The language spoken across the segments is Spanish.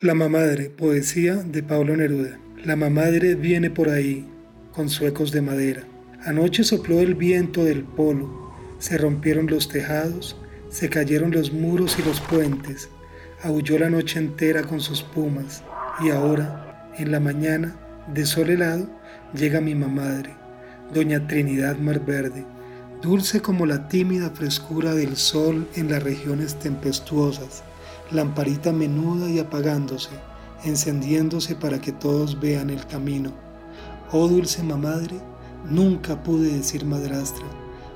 La mamadre, poesía de Pablo Neruda. La mamadre viene por ahí, con suecos de madera. Anoche sopló el viento del polo, se rompieron los tejados, se cayeron los muros y los puentes, aulló la noche entera con sus pumas, y ahora, en la mañana, de sol helado, llega mi mamadre, doña Trinidad Marverde, dulce como la tímida frescura del sol en las regiones tempestuosas lamparita menuda y apagándose, encendiéndose para que todos vean el camino. Oh dulce mamadre, nunca pude decir madrastra.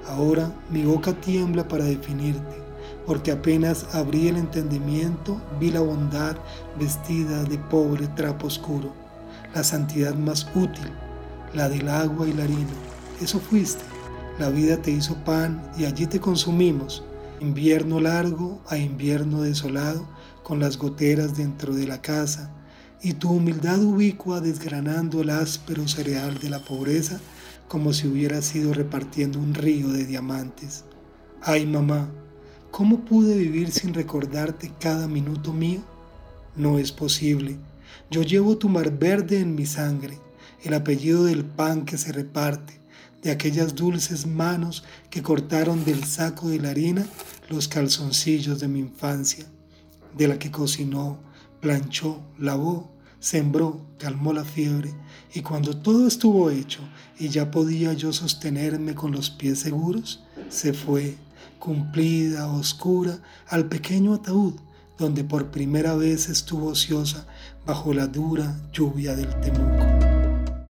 Ahora mi boca tiembla para definirte, porque apenas abrí el entendimiento, vi la bondad vestida de pobre trapo oscuro, la santidad más útil, la del agua y la harina. Eso fuiste. La vida te hizo pan y allí te consumimos invierno largo a invierno desolado, con las goteras dentro de la casa, y tu humildad ubicua desgranando el áspero cereal de la pobreza, como si hubieras ido repartiendo un río de diamantes. Ay mamá, ¿cómo pude vivir sin recordarte cada minuto mío? No es posible. Yo llevo tu mar verde en mi sangre, el apellido del pan que se reparte, de aquellas dulces manos que cortaron del saco de la harina los calzoncillos de mi infancia, de la que cocinó, planchó, lavó, sembró, calmó la fiebre, y cuando todo estuvo hecho y ya podía yo sostenerme con los pies seguros, se fue, cumplida, oscura, al pequeño ataúd donde por primera vez estuvo ociosa bajo la dura lluvia del Temuco.